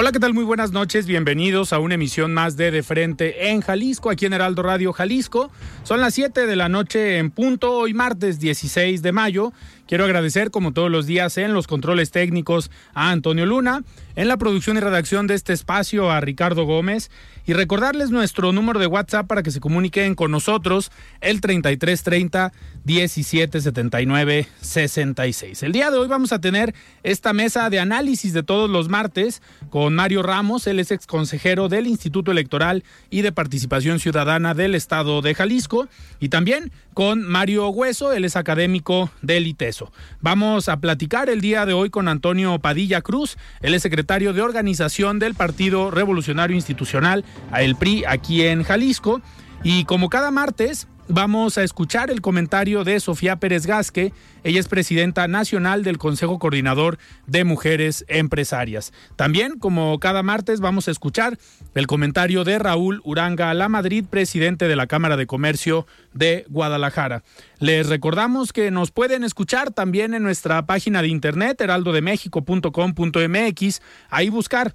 Hola, ¿qué tal? Muy buenas noches. Bienvenidos a una emisión más de De Frente en Jalisco, aquí en Heraldo Radio Jalisco. Son las 7 de la noche en punto, hoy martes 16 de mayo. Quiero agradecer, como todos los días, en los controles técnicos a Antonio Luna, en la producción y redacción de este espacio a Ricardo Gómez y recordarles nuestro número de WhatsApp para que se comuniquen con nosotros, el 3330 1779 66. El día de hoy vamos a tener esta mesa de análisis de todos los martes con Mario Ramos, él es ex consejero del Instituto Electoral y de Participación Ciudadana del Estado de Jalisco, y también con Mario Hueso, él es académico del Vamos a platicar el día de hoy con Antonio Padilla Cruz, él es secretario de organización del Partido Revolucionario Institucional, el PRI, aquí en Jalisco. Y como cada martes, vamos a escuchar el comentario de Sofía Pérez Gasque. Ella es presidenta nacional del Consejo Coordinador de Mujeres Empresarias. También, como cada martes, vamos a escuchar el comentario de Raúl Uranga La Madrid, presidente de la Cámara de Comercio de Guadalajara. Les recordamos que nos pueden escuchar también en nuestra página de internet heraldodemexico.com.mx, ahí buscar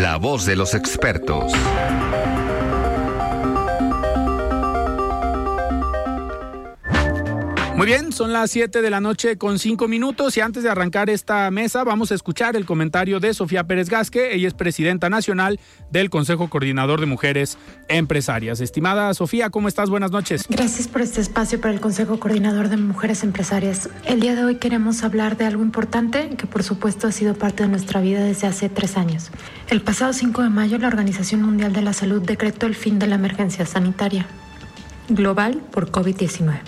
La voz de los expertos. Muy bien, son las 7 de la noche con 5 minutos y antes de arrancar esta mesa vamos a escuchar el comentario de Sofía Pérez Gasque. Ella es presidenta nacional del Consejo Coordinador de Mujeres Empresarias. Estimada Sofía, ¿cómo estás? Buenas noches. Gracias por este espacio para el Consejo Coordinador de Mujeres Empresarias. El día de hoy queremos hablar de algo importante que por supuesto ha sido parte de nuestra vida desde hace tres años. El pasado 5 de mayo la Organización Mundial de la Salud decretó el fin de la emergencia sanitaria global por COVID-19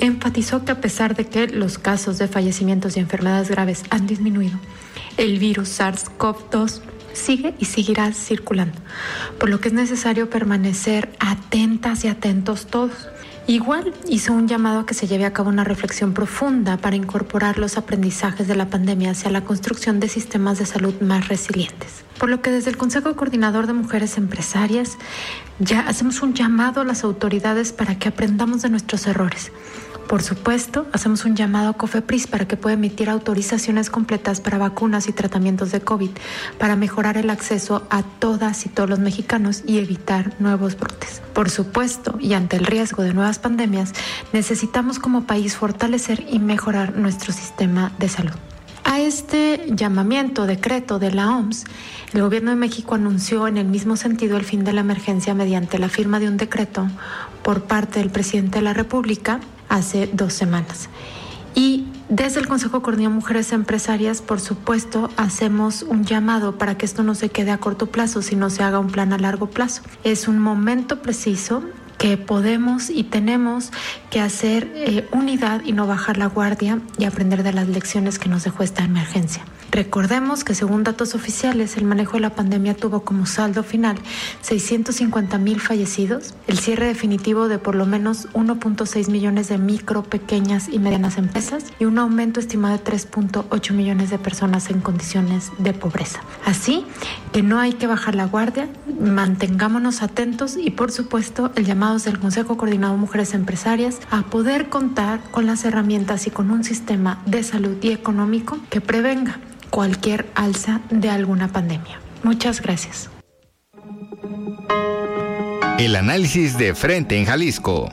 enfatizó que a pesar de que los casos de fallecimientos y enfermedades graves han disminuido, el virus SARS-CoV-2 sigue y seguirá circulando, por lo que es necesario permanecer atentas y atentos todos. Igual hizo un llamado a que se lleve a cabo una reflexión profunda para incorporar los aprendizajes de la pandemia hacia la construcción de sistemas de salud más resilientes. Por lo que desde el Consejo Coordinador de Mujeres Empresarias ya hacemos un llamado a las autoridades para que aprendamos de nuestros errores por supuesto, hacemos un llamado a COFEPRIS para que pueda emitir autorizaciones completas para vacunas y tratamientos de COVID para mejorar el acceso a todas y todos los mexicanos y evitar nuevos brotes. Por supuesto, y ante el riesgo de nuevas pandemias, necesitamos como país fortalecer y mejorar nuestro sistema de salud. A este llamamiento, decreto de la OMS, el Gobierno de México anunció en el mismo sentido el fin de la emergencia mediante la firma de un decreto por parte del presidente de la República hace dos semanas. Y desde el Consejo Coordinador Mujeres Empresarias, por supuesto, hacemos un llamado para que esto no se quede a corto plazo, sino se haga un plan a largo plazo. Es un momento preciso que podemos y tenemos que hacer eh, unidad y no bajar la guardia y aprender de las lecciones que nos dejó esta emergencia. Recordemos que según datos oficiales, el manejo de la pandemia tuvo como saldo final 650 mil fallecidos, el cierre definitivo de por lo menos 1.6 millones de micro, pequeñas y medianas empresas y un aumento estimado de 3.8 millones de personas en condiciones de pobreza. Así que no hay que bajar la guardia, mantengámonos atentos y por supuesto el llamado del Consejo Coordinado Mujeres Empresarias a poder contar con las herramientas y con un sistema de salud y económico que prevenga cualquier alza de alguna pandemia. Muchas gracias. El análisis de frente en Jalisco.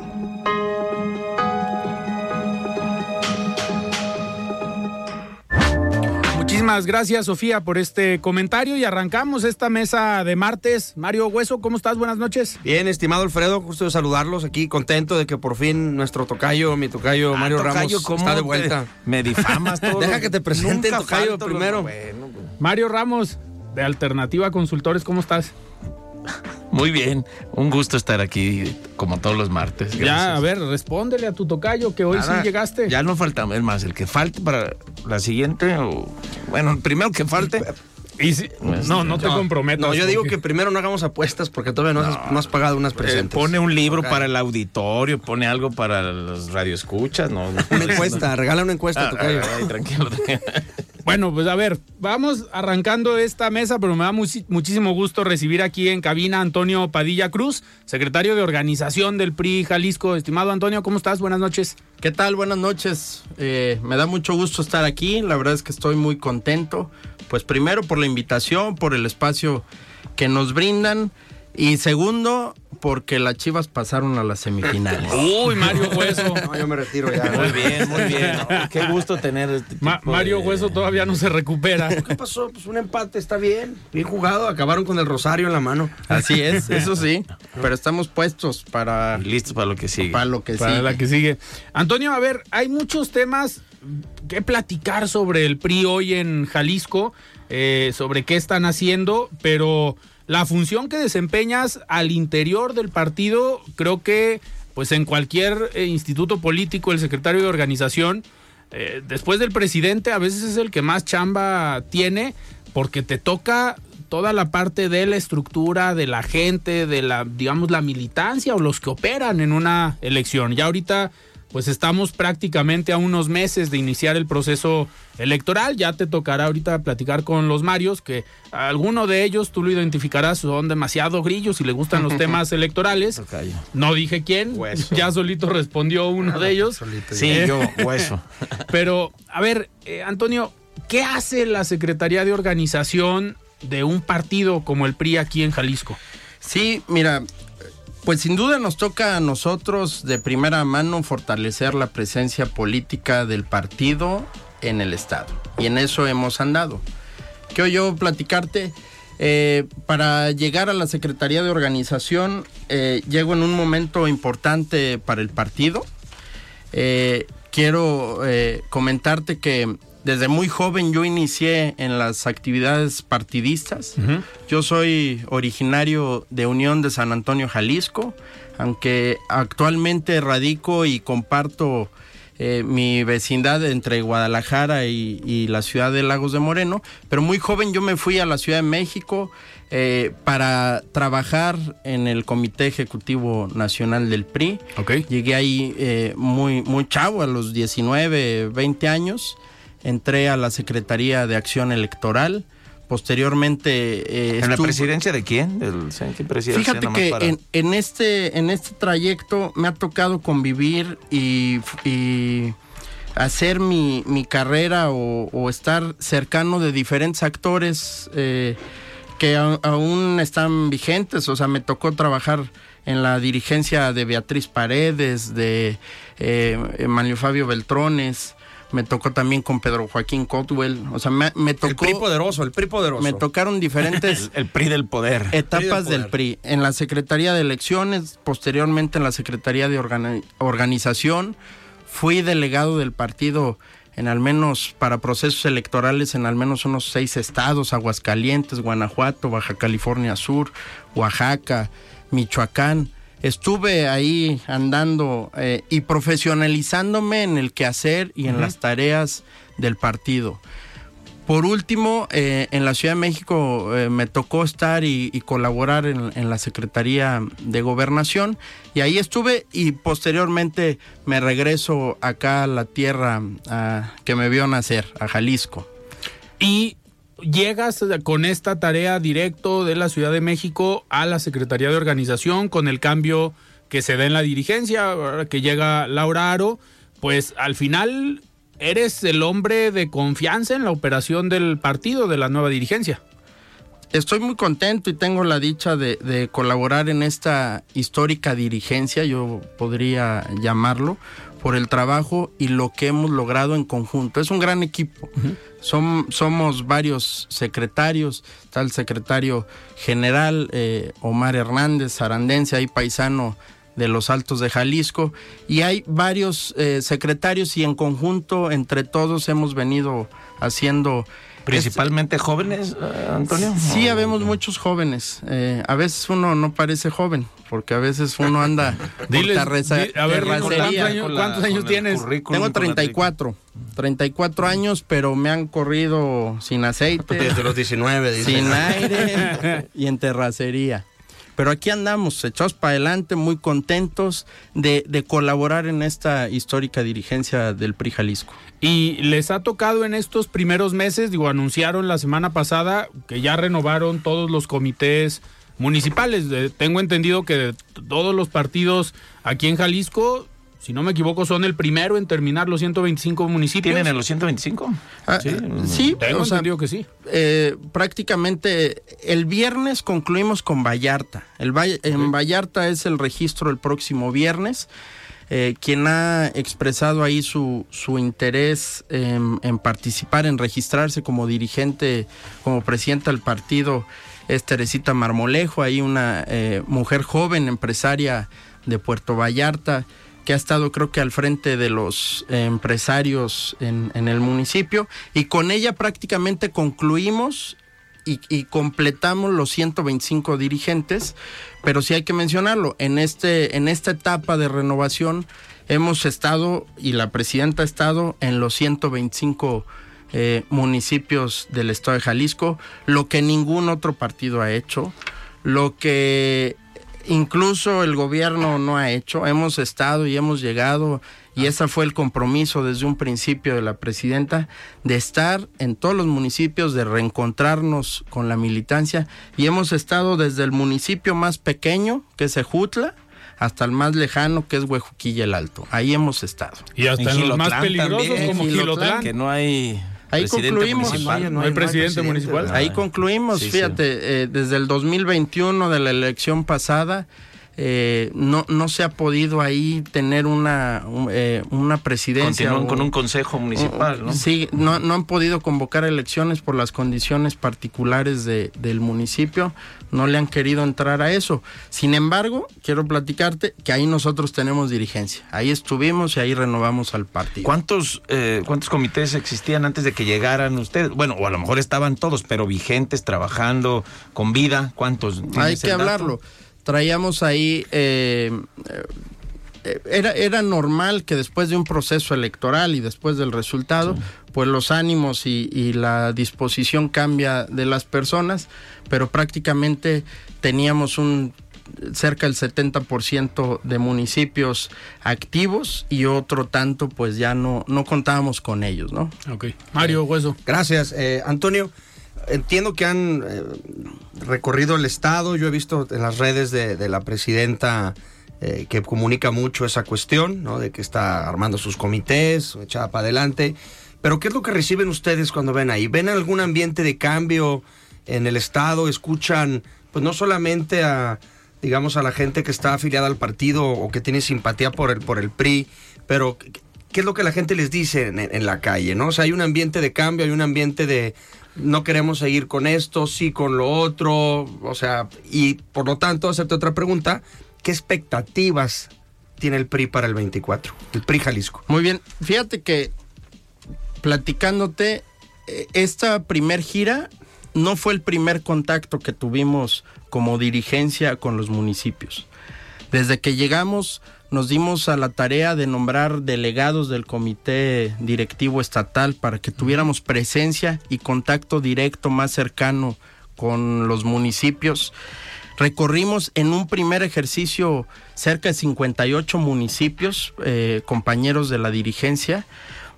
Muchísimas gracias, Sofía, por este comentario y arrancamos esta mesa de martes. Mario Hueso, ¿cómo estás? Buenas noches. Bien, estimado Alfredo, gusto de saludarlos aquí, contento de que por fin nuestro tocayo, mi tocayo Ah, Mario tocayo, Ramos, ¿cómo está de te- vuelta. Me difamas todo. Deja que te presente el tocayo primero. bueno, pues, Mario Ramos, de Alternativa Consultores, ¿cómo estás? Muy bien, un gusto estar aquí como todos los martes. Ya, a ver, respóndele a tu tocayo que hoy Nada, sí llegaste. Ya no falta, es más, el que falte para la siguiente, o bueno, el primero que falte. Y si- no, no te comprometas. No, yo digo que primero no hagamos apuestas porque todavía no, has, no has pagado unas eh, presentes. pone un libro para el auditorio, pone algo para los radioescuchas, no. no Una encuesta, regala una encuesta, Ah, tocayo. ay, tranquilo. Bueno, pues a ver, vamos arrancando esta mesa, pero me da muchísimo gusto recibir aquí en cabina a Antonio Padilla Cruz, secretario de organización del PRI Jalisco. Estimado Antonio, ¿cómo estás? Buenas noches. ¿Qué tal? Buenas noches. Eh, me da mucho gusto estar aquí. La verdad es que estoy muy contento. Pues primero por la invitación, por el espacio que nos brindan. Y segundo, porque las Chivas pasaron a las semifinales. Uy, Mario Hueso. No, yo me retiro ya. Muy bien, muy bien. No, Qué gusto tener este tipo Ma- Mario de- Hueso todavía no se recupera. ¿Qué pasó? Pues un empate, está bien. Bien jugado, acabaron con el rosario en la mano. Así es, eso sí. Pero estamos puestos para, Listos para lo que sigue. para lo que Para sigue. la que sigue. Antonio, a ver, hay muchos temas que platicar sobre el PRI hoy en Jalisco, eh, sobre qué están haciendo, pero la función que desempeñas al interior del partido, creo que pues en cualquier eh, instituto político, el secretario de organización, eh, después del presidente, a veces es el que más chamba tiene, porque te toca toda la parte de la estructura, de la gente, de la, digamos, la militancia o los que operan en una elección. Ya ahorita, pues estamos prácticamente a unos meses de iniciar el proceso electoral. Ya te tocará ahorita platicar con los Marios, que alguno de ellos tú lo identificarás, son demasiado grillos y le gustan los temas electorales. No dije quién, Hueso. ya solito respondió uno de ellos. Sí, yo, hueso. Pero, a ver, eh, Antonio, ¿qué hace la Secretaría de Organización de un partido como el PRI aquí en Jalisco? Sí, mira, pues sin duda nos toca a nosotros de primera mano fortalecer la presencia política del partido en el Estado. Y en eso hemos andado. Quiero yo platicarte, eh, para llegar a la Secretaría de Organización, eh, llego en un momento importante para el partido. Eh, quiero comentarte que desde muy joven yo inicié en las actividades partidistas. Yo soy originario de Unión de San Antonio, Jalisco, aunque actualmente radico y comparto eh, mi vecindad entre Guadalajara y, y la ciudad de Lagos de Moreno, pero muy joven yo me fui a la Ciudad de México eh, para trabajar en el Comité Ejecutivo Nacional del PRI. Llegué ahí eh, muy, muy chavo, a los 19, 20 años. Entré a la Secretaría de Acción Electoral. Posteriormente... eh, ¿En la presidencia de quién? Del ¿qué presidencia? Fíjate que para- en, en este, en este trayecto me ha tocado convivir y, y hacer mi, mi carrera o, o estar cercano de diferentes actores eh, que a- aún están vigentes. O sea, me tocó trabajar en la dirigencia de Beatriz Paredes, de eh, Manlio Fabio Beltrones. Me tocó también con Pedro Joaquín Cotwell. O sea, me, me tocó... El PRI poderoso, el PRI poderoso. me tocaron diferentes El, el PRI del poder. etapas PRI del del PRI. En la Secretaría de Elecciones, posteriormente en la Secretaría de Organi- Organización. Fui delegado del partido en al menos para procesos electorales en al menos unos seis estados, Aguascalientes, Guanajuato, Baja California Sur, Oaxaca, Michoacán. Estuve ahí andando eh, y profesionalizándome en el quehacer y en las tareas del partido Por último, eh, en la Ciudad de México eh, me tocó estar y, y colaborar en, en, la Secretaría de Gobernación y ahí estuve y posteriormente me regreso acá a la tierra a, que me vio nacer, a Jalisco. Y llegas con esta tarea directo de la Ciudad de México a la Secretaría de Organización con el cambio que se da en la dirigencia, que llega Laura Aro, pues al final eres el hombre de confianza en la operación del partido, de la nueva dirigencia. Estoy muy contento y tengo la dicha de, de colaborar en esta histórica dirigencia, yo podría llamarlo, por el trabajo y lo que hemos logrado en conjunto. Es un gran equipo. Uh -huh. Som, somos varios secretarios, está el secretario general eh, Omar Hernández, arandense, ahí paisano de los Altos de Jalisco, y hay varios eh, secretarios y en conjunto, entre todos, hemos venido haciendo... ¿Principalmente jóvenes, uh, Antonio? Sí, habemos muchos jóvenes. Eh, a veces uno no parece joven, porque a veces uno anda Diles, di, a ver, ¿cuántos años, ¿cuántos años tienes? Tengo 34. 34 años, pero me han corrido sin aceite. Desde los 19, dice. Sin aire y en terracería. Pero aquí andamos, echados para adelante, muy contentos de, de, colaborar en esta histórica dirigencia del PRI Jalisco. Y les ha tocado en estos primeros meses, digo, anunciaron la semana pasada que ya renovaron todos los comités municipales. Eh, tengo entendido que todos los partidos aquí en Jalisco si no me equivoco, son el primero en terminar los 125 municipios. ¿Tienen en los 125? Ah, sí, sí, tengo sea, entendido que sí. Eh, prácticamente el viernes concluimos con Vallarta. El okay. En Vallarta es el registro el próximo viernes. Eh, quien ha expresado ahí su, su interés en, participar, en registrarse como dirigente, como presidenta del partido, es Teresita Marmolejo, ahí una eh, mujer joven, empresaria de Puerto Vallarta que ha estado creo que al frente de los empresarios en, en, el municipio. Y con ella prácticamente concluimos y, completamos los 125 dirigentes, pero sí hay que mencionarlo, en, este, en esta etapa de renovación hemos estado y la presidenta ha estado en los 125 eh, municipios del estado de Jalisco, lo que ningún otro partido ha hecho, lo que incluso el gobierno no ha hecho. Hemos estado y hemos llegado, y ese fue el compromiso desde un principio de la presidenta, de estar en todos los municipios, de reencontrarnos con la militancia, y hemos estado desde el municipio más pequeño, que es Ejutla, hasta el más lejano, que es Huejuquilla el Alto. Ahí hemos estado. Y hasta en, en los más peligrosos, también, como Gilotlán. Que no hay... Ahí concluimos. Municipal. No, hay, no presidente, no hay presidente municipal. Ahí concluimos, sí, fíjate, sí. Eh, desde el 2021 de la elección pasada, eh, no, no se ha podido ahí tener una, eh, una presidencia. Continúan o, con un consejo municipal, ¿no? Sí, no, no han podido convocar elecciones por las condiciones particulares de, del municipio, no le han querido entrar a eso. Sin embargo, quiero platicarte que ahí nosotros tenemos dirigencia. Ahí estuvimos y ahí renovamos al partido. ¿Cuántos, eh, cuántos comités existían antes de que llegaran ustedes? Bueno, o a lo mejor estaban todos, pero vigentes, trabajando, con vida. ¿Cuántos? Hay que hablarlo. Dato? Traíamos ahí, eh, eh, era, era normal que después de un proceso electoral y después del resultado, sí. pues los ánimos y, y, la disposición cambia de las personas, pero prácticamente teníamos un cerca del 70% de municipios activos y otro tanto pues ya no, no contábamos con ellos, ¿no? Ok. Mario Hueso. Gracias, eh, Antonio entiendo que han eh, recorrido el estado. Yo he visto en las redes de, la presidenta eh, que comunica mucho esa cuestión, ¿no? De que está armando sus comités, echada para adelante. Pero ¿qué es lo que reciben ustedes cuando ven ahí? ¿Ven algún ambiente de cambio en el estado? ¿Escuchan, pues no solamente a, digamos, a la gente que está afiliada al partido o que tiene simpatía por el, por el PRI, pero ¿qué es lo que la gente les dice en la calle, no? O sea, hay un ambiente de cambio, hay un ambiente de, no queremos seguir con esto, sí con lo otro, o sea, y por lo tanto, hacerte otra pregunta, ¿qué expectativas tiene el PRI para el 24? El PRI Jalisco. Muy bien, fíjate que platicándote, esta primer gira no fue el primer contacto que tuvimos como dirigencia con los municipios. Desde que llegamos nos dimos a la tarea de nombrar delegados del comité directivo estatal para que tuviéramos presencia y contacto directo más cercano con los municipios. Recorrimos en un primer ejercicio cerca de 58 municipios, eh, compañeros de la dirigencia.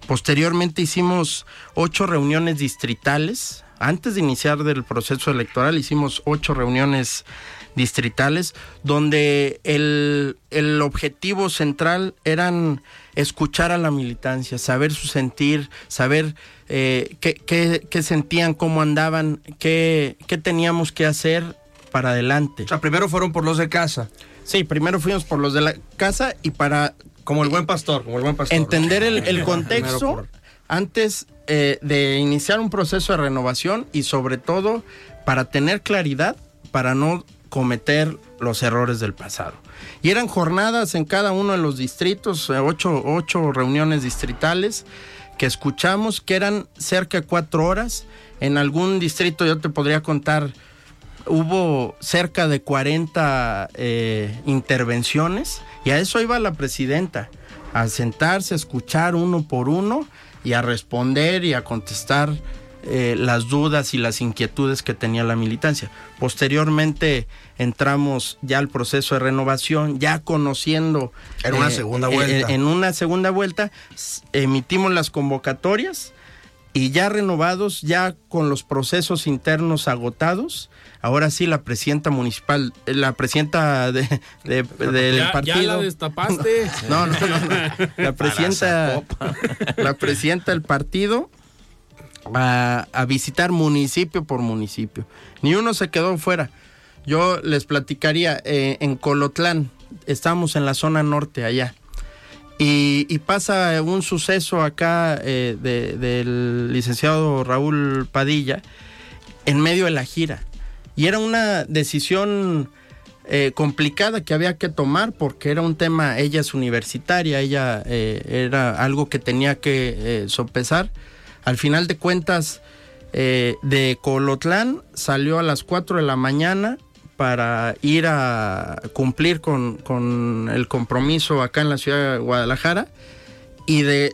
Posteriormente hicimos ocho reuniones distritales. Antes de iniciar del proceso electoral hicimos ocho reuniones distritales donde el, el objetivo central eran escuchar a la militancia, saber su sentir, saber eh, qué, qué, qué, sentían, cómo andaban, qué, qué teníamos que hacer para adelante. O sea, primero fueron por los de casa. Sí, primero fuimos por los de la casa y para... Como el buen pastor, como el buen pastor. Entender el, el contexto por... antes eh, de iniciar un proceso de renovación y sobre todo para tener claridad, para no cometer los errores del pasado. Y eran jornadas en cada uno de los distritos, ocho, ocho reuniones distritales que escuchamos, que eran cerca de cuatro horas. En algún distrito yo te podría contar, hubo cerca de 40 eh, intervenciones y a eso iba la presidenta, a sentarse, a escuchar uno por uno y a responder y a contestar eh, las dudas y las inquietudes que tenía la militancia. Posteriormente entramos ya al proceso de renovación, ya conociendo... En una eh, segunda vuelta. En, en, una segunda vuelta emitimos las convocatorias y ya renovados, ya con los procesos internos agotados, ahora sí la presidenta municipal, la presidenta de, de, del ya, partido. Ya la destapaste. No, no, no, no. La presidenta, la presidenta del partido a, visitar municipio por municipio. Ni uno se quedó fuera. Yo les platicaría, eh, en Colotlán, estamos en la zona norte allá. Y, pasa un suceso acá eh, de, del licenciado Raúl Padilla en medio de la gira. Y era una decisión eh, complicada que había que tomar porque era un tema, ella es universitaria, ella era algo que tenía que eh, sopesar. Al final de cuentas, eh, de Colotlán salió a las 4 de la mañana para ir a cumplir con, con, el compromiso acá en la ciudad de Guadalajara y de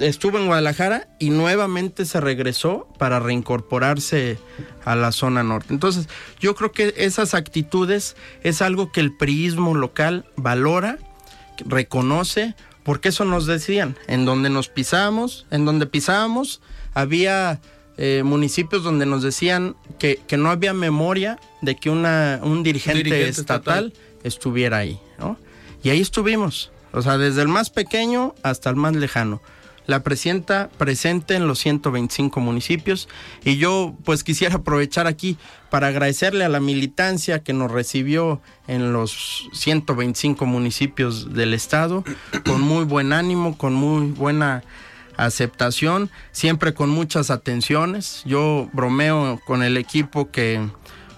estuvo en Guadalajara y nuevamente se regresó para reincorporarse a la zona norte. Entonces, yo creo que esas actitudes es algo que el priismo local valora, reconoce, porque eso nos decían, en donde nos pisamos, en donde pisábamos, había eh, municipios donde nos decían que, que, no había memoria de que una, un, dirigente un dirigente estatal, estatal, estuviera ahí, ¿no? Y ahí estuvimos, o sea, desde el más pequeño hasta el más lejano. La presidenta presente en los 125 municipios y yo pues quisiera aprovechar aquí para agradecerle a la militancia que nos recibió en los 125 municipios del estado con muy buen ánimo, con muy buena aceptación, siempre con muchas atenciones. Yo bromeo con el equipo que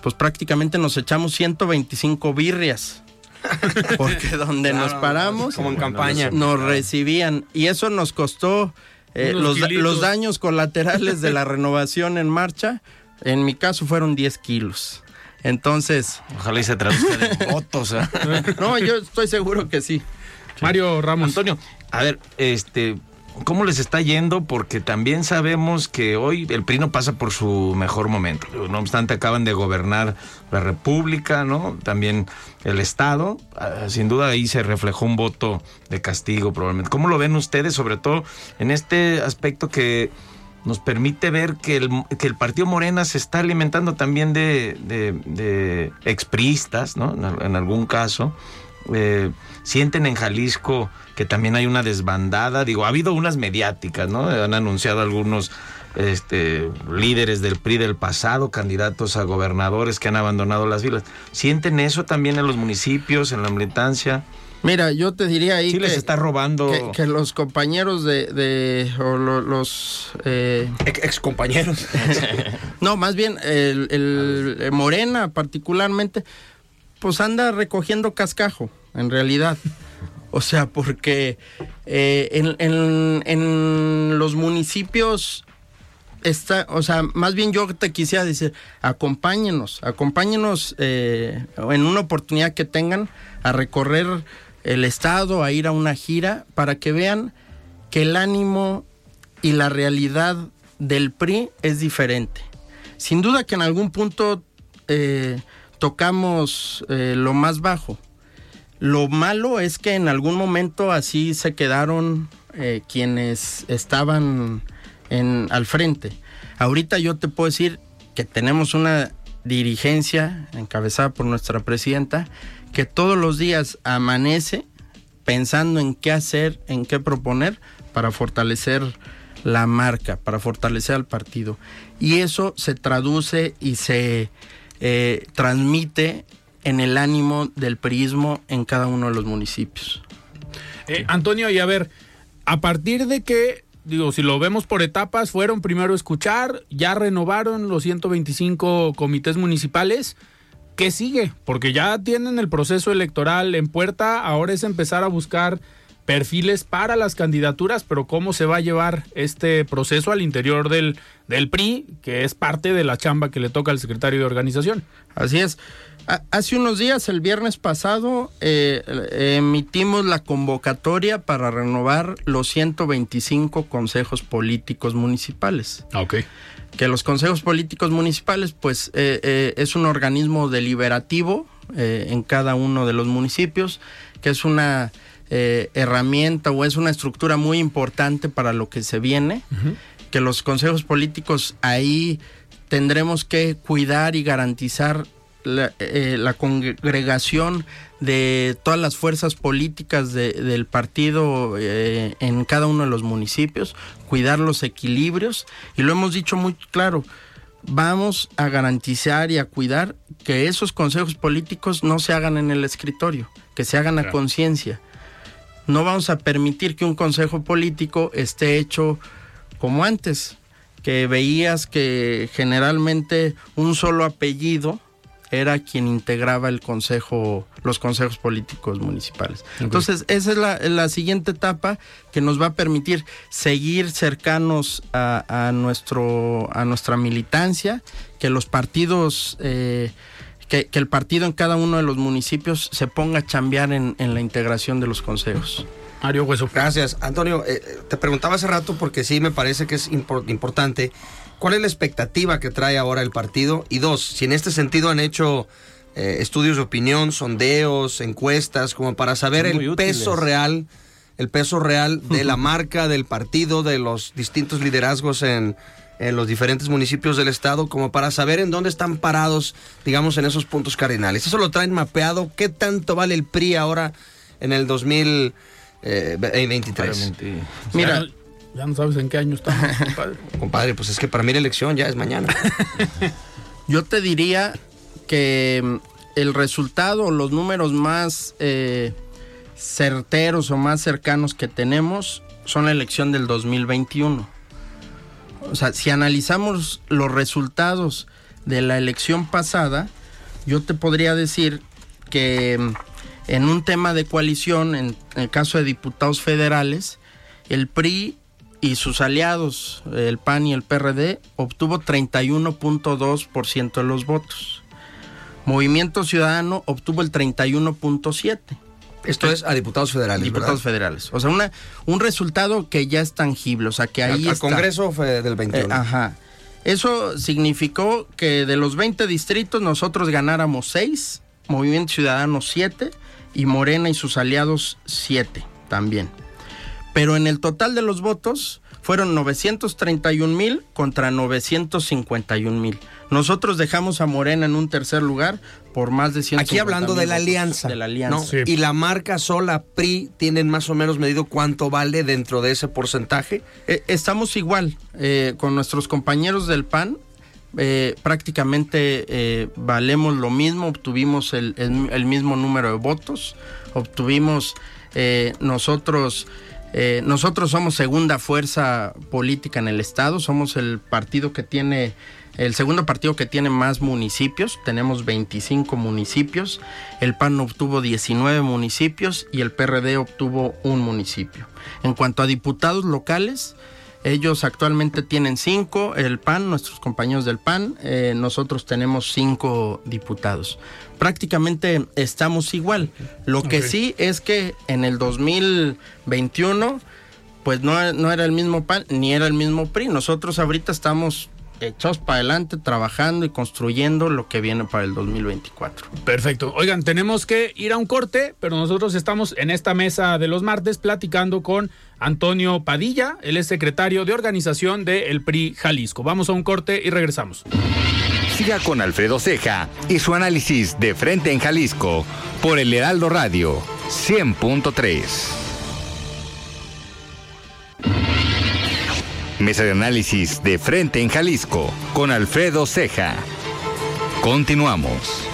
pues prácticamente nos echamos 125 birrias. Porque donde claro, nos paramos, como en campaña, nos recibían. Y eso nos costó eh, los, los, daños colaterales de la renovación en marcha. En mi caso fueron 10 kilos. Entonces. Ojalá y se traduzca en votos. ¿eh? no, yo estoy seguro que sí. Mario Ramos. Antonio, a ver, este, ¿Cómo les está yendo? Porque también sabemos que hoy el PRI no pasa por su mejor momento. No obstante, acaban de gobernar la República, ¿no? También el Estado. Sin duda ahí se reflejó un voto de castigo probablemente. ¿Cómo lo ven ustedes, sobre todo en este aspecto que nos permite ver que el, que el Partido Morena se está alimentando también de, de, de expristas, ¿no? En algún caso. Eh, sienten en Jalisco que también hay una desbandada, digo, ha habido unas mediáticas, ¿no? Han anunciado algunos este, líderes del PRI del pasado, candidatos a gobernadores que han abandonado las filas. ¿Sienten eso también en los municipios, en la militancia? Mira, yo te diría ahí sí que, les está robando que, que los compañeros de, de o lo, los eh, ex, compañeros. no, más bien el, el Morena particularmente, pues anda recogiendo cascajo, en realidad. O sea, porque eh, en, los municipios está, o sea, más bien yo te quisiera decir, acompáñenos, acompáñenos eh, en una oportunidad que tengan a recorrer el Estado a ir a una gira para que vean que el ánimo y la realidad del PRI es diferente. Sin duda que en algún punto eh, tocamos eh, lo más bajo. Lo malo es que en algún momento así se quedaron eh, quienes estaban en, al frente. Ahorita yo te puedo decir que tenemos una dirigencia encabezada por nuestra presidenta que todos los días amanece pensando en qué hacer, en qué proponer para fortalecer la marca, para fortalecer al partido. Y eso se traduce y se eh, transmite en el ánimo del prismo en cada uno de los municipios. Eh, Antonio, y a ver, a partir de que, digo, si lo vemos por etapas, fueron primero a escuchar, ya renovaron los 125 comités municipales. ¿Qué sigue? Porque ya tienen el proceso electoral en puerta, ahora es empezar a buscar perfiles para las candidaturas, pero cómo se va a llevar este proceso al interior del, del PRI, que es parte de la chamba que le toca al secretario de organización. Así es. Hace unos días, el viernes pasado, eh, emitimos la convocatoria para renovar los 125 consejos políticos municipales. Ok. Que los consejos políticos municipales, pues, eh, eh, es un organismo deliberativo en cada uno de los municipios, que es una herramienta o es una estructura muy importante para lo que se viene. Que los consejos políticos ahí tendremos que cuidar y garantizar la, eh, la, congregación de todas las fuerzas políticas de, del partido eh, en cada uno de los municipios, cuidar los equilibrios y lo hemos dicho muy claro, vamos a garantizar y a cuidar que esos consejos políticos no se hagan en el escritorio, que se hagan a conciencia. No vamos a permitir que un consejo político esté hecho como antes, que veías que generalmente un solo apellido era quien integraba el consejo, los consejos políticos municipales. Entonces, esa es la, siguiente etapa que nos va a permitir seguir cercanos a, nuestro, a nuestra militancia, que los partidos, eh, que, el partido en cada uno de los municipios se ponga a chambear en, la integración de los consejos. Mario Hueso. Gracias. Antonio, eh, te preguntaba hace rato porque sí me parece que es importante ¿Cuál es la expectativa que trae ahora el partido? Y dos, si en este sentido han hecho eh, estudios de opinión, sondeos, encuestas, como para saber el peso real, el peso real de la marca del partido, de los distintos liderazgos en, los diferentes municipios del estado, como para saber en dónde están parados, digamos, en esos puntos cardinales. Eso lo traen mapeado. ¿Qué tanto vale el PRI ahora en el 2023? Eh, Mira, ya no sabes en qué año estamos, compadre. compadre, pues es que para mí la elección ya es mañana. Yo te diría que mm, el resultado, los números más eh, certeros o más cercanos que tenemos son la elección del 2021. O sea, si analizamos los resultados de la elección pasada, yo te podría decir que mm, en un tema de coalición, en el caso de diputados federales, el PRI y sus aliados, el PAN y el PRD, obtuvo 31.2% de los votos. Movimiento Ciudadano obtuvo el 31.7%. Esto es a diputados federales. Diputados federales. O sea, una, un resultado que ya es tangible. O sea, que ahí. El Congreso fue del 21. Eh, ajá. Eso significó que de los 20 distritos nosotros ganáramos 6, Movimiento Ciudadano 7 y Morena y sus aliados 7 también pero en el total de los votos fueron 931 mil contra 951 mil. Nosotros dejamos a Morena en un tercer lugar por más de 100 Aquí hablando de la alianza. De la alianza. Y la marca sola, PRI, ¿tienen más o menos medido cuánto vale dentro de ese porcentaje? Eh, estamos igual eh, con nuestros compañeros del PAN. Eh, prácticamente valemos lo mismo, obtuvimos el, el, mismo número de votos, obtuvimos nosotros eh, nosotros somos segunda fuerza política en el estado, somos el partido que tiene, el segundo partido que tiene más municipios, tenemos 25 municipios, el PAN obtuvo 19 municipios y el PRD obtuvo un municipio. En cuanto a diputados locales, Ellos actualmente tienen cinco, el PAN, nuestros compañeros del PAN, eh, nosotros tenemos cinco diputados. Prácticamente estamos igual. Lo que sí es que en el 2021, pues no, no era el mismo PAN ni era el mismo PRI. Nosotros ahorita estamos echados para adelante, trabajando y construyendo lo que viene para el 2024. Perfecto. Oigan, tenemos que ir a un corte, pero nosotros estamos en esta mesa de los martes platicando con Antonio Padilla, él es secretario de organización del PRI Jalisco. Vamos a un corte y regresamos. Siga con Alfredo Ceja y su análisis de frente en Jalisco por el Heraldo Radio 100.3. Mesa de análisis de frente en Jalisco con Alfredo Ceja. Continuamos.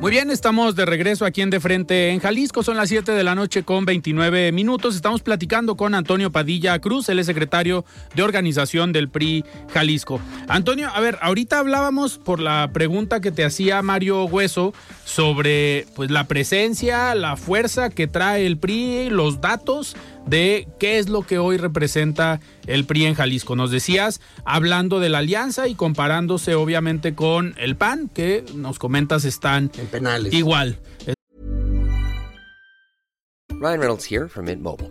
Muy bien, estamos de regreso aquí en De Frente en Jalisco. Son las 7 de la noche con 29 minutos. Estamos platicando con Antonio Padilla Cruz, él es secretario de organización del PRI Jalisco. Antonio, a ver, ahorita hablábamos por la pregunta que te hacía Mario Hueso sobre pues la presencia, la fuerza que trae el PRI, los datos de qué es lo que hoy representa el PRI en Jalisco. Nos decías, hablando de la alianza y comparándose obviamente con el PAN, que nos comentas están En penales. igual. Ryan Reynolds here from Mint Mobile.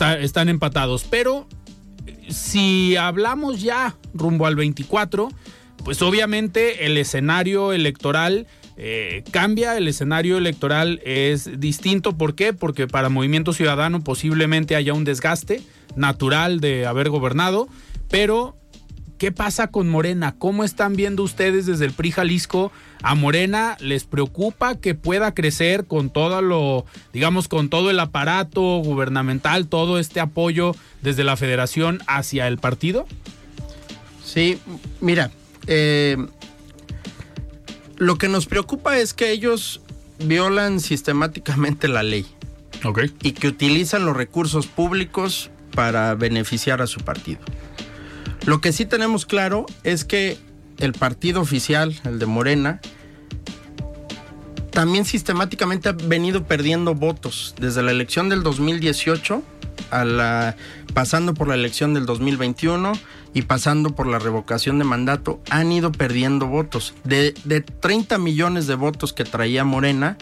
Está- están empatados. Pero si hablamos ya rumbo al 24, pues obviamente el escenario electoral eh, cambia, el escenario electoral es distinto. ¿Por qué? Porque para Movimiento Ciudadano posiblemente haya un desgaste natural de haber gobernado, pero ¿Qué pasa con Morena? ¿Cómo están viendo ustedes desde el PRI Jalisco a Morena? ¿Les preocupa que pueda crecer con todo lo, digamos, con todo el aparato gubernamental, todo este apoyo desde la federación hacia el partido? Sí, mira, eh, lo que nos preocupa es que ellos violan sistemáticamente la ley Ok. y que utilizan los recursos públicos para beneficiar a su partido. Lo que sí tenemos claro es que el partido oficial, el de Morena, también sistemáticamente ha venido perdiendo votos desde la elección del 2018 a la pasando por la elección del 2021 y pasando por la revocación de mandato han ido perdiendo votos. De, de 30 millones de votos que traía Morena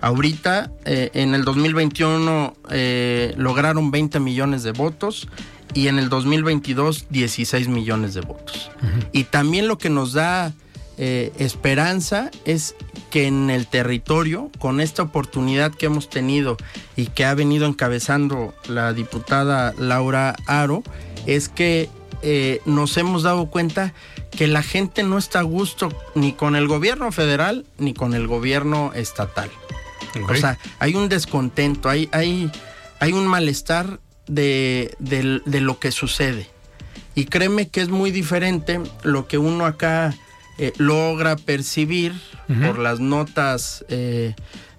ahorita eh, en el 2021 eh, lograron 20 millones de votos y en el 2022 16 millones de votos. Y también lo que nos da eh, esperanza es que en el territorio, con esta oportunidad que hemos tenido y que ha venido encabezando la diputada Laura Aro, es que eh, nos hemos dado cuenta que la gente no está a gusto ni con el gobierno federal ni con el gobierno estatal. O sea, hay un descontento, hay, hay, hay un malestar de, de lo que sucede. Y créeme que es muy diferente lo que uno acá eh, logra percibir por las notas eh,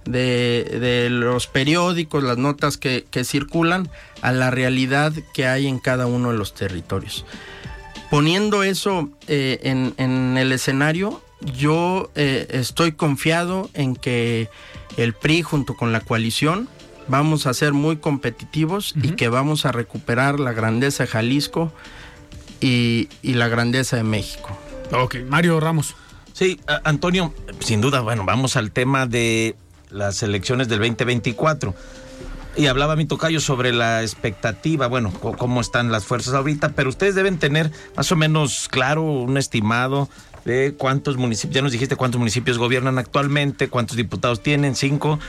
de, de los periódicos, las notas que, que circulan, a la realidad que hay en cada uno de los territorios. Poniendo eso eh, en, en el escenario, yo eh, estoy confiado en que el PRI junto con la coalición vamos a ser muy competitivos y que vamos a recuperar la grandeza de Jalisco y, y la grandeza de México. Ok, Mario Ramos. Sí, Antonio, sin duda, bueno, vamos al tema de las elecciones del 2024. Y hablaba mi tocayo sobre la expectativa, bueno, cómo están las fuerzas ahorita, pero ustedes deben tener más o menos claro un estimado de cuántos municipios, ya nos dijiste cuántos municipios gobiernan actualmente, cuántos diputados tienen, cinco.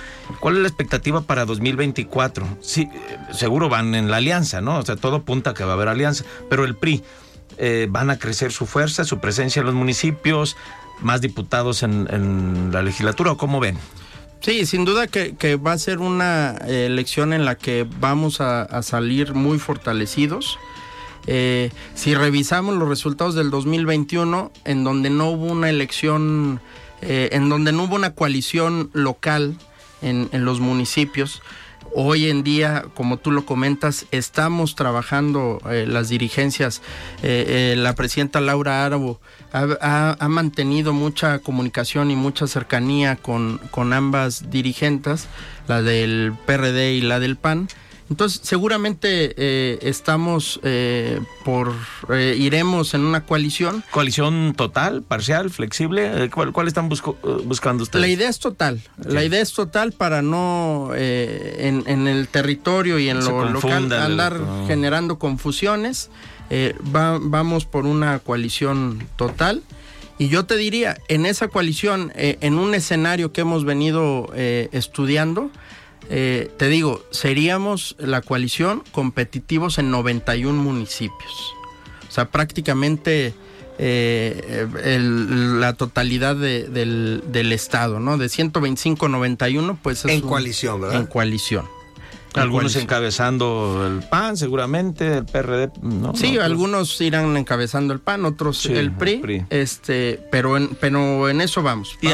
¿Cuál es la expectativa para 2024? Sí, eh, seguro van en la alianza, ¿no? O sea, todo apunta a que va a haber alianza, pero el PRI, eh, ¿van a crecer su fuerza, su presencia en los municipios, más diputados en, la legislatura o cómo ven? Sí, sin duda que, va a ser una eh, elección en la que vamos a, salir muy fortalecidos. Eh, si revisamos los resultados del 2021, en donde no hubo una elección, eh, en donde no hubo una coalición local en, los municipios, Hoy en día, como tú lo comentas, estamos trabajando eh, las dirigencias. La presidenta Laura Árabo ha, mantenido mucha comunicación y mucha cercanía con, con ambas dirigentes, la del PRD y la del PAN. Entonces, seguramente eh, estamos eh, por, eh, iremos en una coalición. ¿Coalición total, parcial, flexible? ¿Cuál, cuál están buscando ustedes? La idea es total. La idea es total para no en, el territorio y en lo local andar generando confusiones. vamos por una coalición total. Y yo te diría, en esa coalición, en un escenario que hemos venido estudiando, eh, te digo, seríamos la coalición competitivos en 91 municipios. O sea, prácticamente eh, la totalidad del, estado, ¿no? De 125 a 91, pues es En coalición, ¿verdad? En coalición. Algunos encabezando el PAN, seguramente, el PRD, ¿no? Sí, algunos irán encabezando el PAN, otros el, PRI, este, pero en, pero en eso vamos. Y,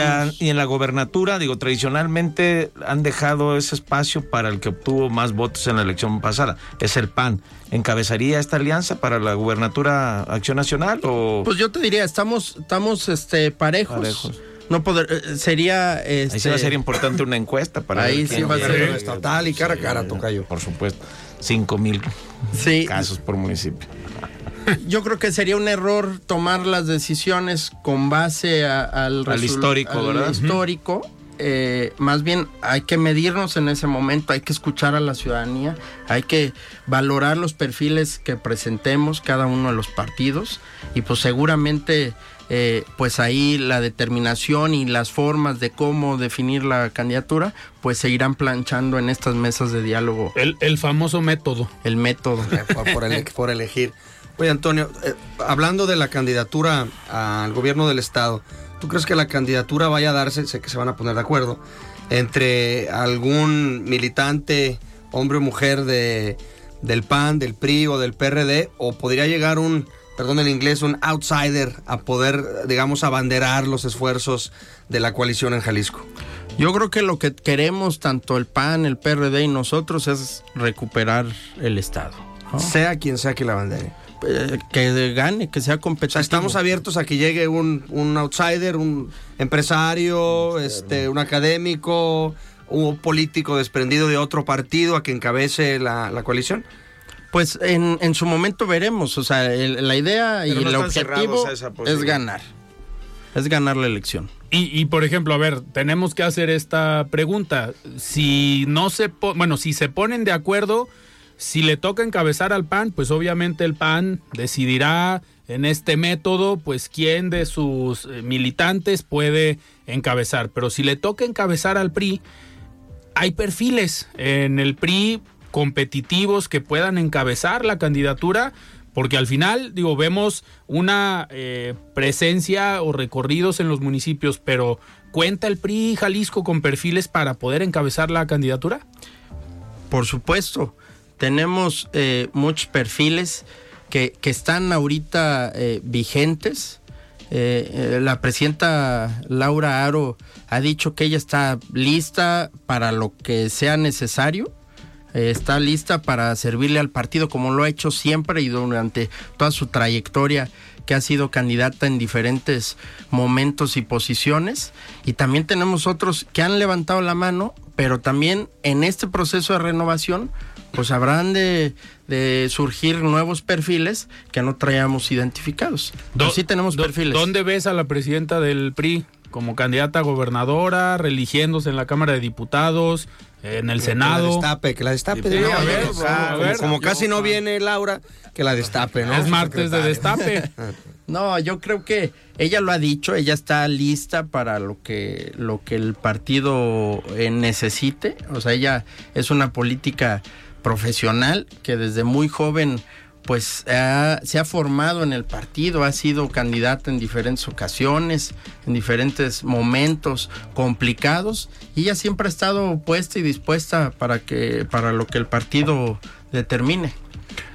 y, en la gobernatura, digo, tradicionalmente han dejado ese espacio para el que obtuvo más votos en la elección pasada, es el PAN. ¿Encabezaría esta alianza para la gubernatura Acción Nacional o...? Pues yo te diría, estamos, estamos este, parejos. parejos no poder eh, sería este, ahí sí va a ser importante una encuesta para ahí sí va a ser estatal y cara a cara tocayo. por supuesto. Cinco mil casos por municipio. Yo creo que sería un error tomar las decisiones con base al, histórico ¿verdad? histórico. Eh, más bien hay que medirnos en ese momento, hay que escuchar a la ciudadanía, hay que valorar los perfiles que presentemos cada uno de los partidos y pues seguramente eh, pues ahí la determinación y las formas de cómo definir la candidatura, pues se irán planchando en estas mesas de diálogo. El, famoso método. El método. por, elegir. Oye, Antonio, eh, hablando de la candidatura al gobierno del Estado, ¿tú crees que la candidatura vaya a darse, sé que se van a poner de acuerdo, entre algún militante, hombre o mujer de, del PAN, del PRI o del PRD, o podría llegar un perdón el inglés, un outsider a poder, digamos, abanderar los esfuerzos de la coalición en Jalisco? Yo creo que lo que queremos tanto el PAN, el PRD y nosotros es recuperar el Estado. Sea quien sea que la bandere. Eh, que gane, que sea competitivo. estamos abiertos a que llegue un, outsider, un empresario, este, un académico, un político desprendido de otro partido a que encabece la, la coalición. Pues en, en, su momento veremos, o sea, la idea y el objetivo es ganar, es ganar la elección. Y, y, por ejemplo, a ver, tenemos que hacer esta pregunta. Si no se, bueno, si se ponen de acuerdo, si le toca encabezar al PAN, pues obviamente el PAN decidirá en este método, pues quién de sus eh, militantes puede encabezar. Pero si le toca encabezar al PRI, hay perfiles en el PRI competitivos que puedan encabezar la candidatura, porque al final, digo, vemos una eh, presencia o recorridos en los municipios, pero ¿cuenta el PRI Jalisco con perfiles para poder encabezar la candidatura? Por supuesto, tenemos eh, muchos perfiles que, están ahorita eh, vigentes. la presidenta Laura Aro ha dicho que ella está lista para lo que sea necesario está lista para servirle al partido como lo ha hecho siempre y durante toda su trayectoria que ha sido candidata en diferentes momentos y posiciones. Y también tenemos otros que han levantado la mano, pero también en este proceso de renovación, pues habrán de, surgir nuevos perfiles que no traíamos identificados. sí tenemos perfiles. ¿Dónde ves a la presidenta del PRI como candidata a gobernadora, religiéndose en la Cámara de Diputados, en el Que Senado. la destape, que la destape. Sí, a ver, Como- a ver. como casi no viene Laura, que la destape, ¿no? Es martes de destape. No, yo creo que ella lo ha dicho, ella está lista para lo que lo que el partido eh, necesite, o sea, ella es una política profesional que desde muy joven pues ha- se ha formado en el partido, ha sido candidata en diferentes ocasiones, en diferentes momentos complicados y ella siempre ha estado puesta y dispuesta para que para lo que el partido determine.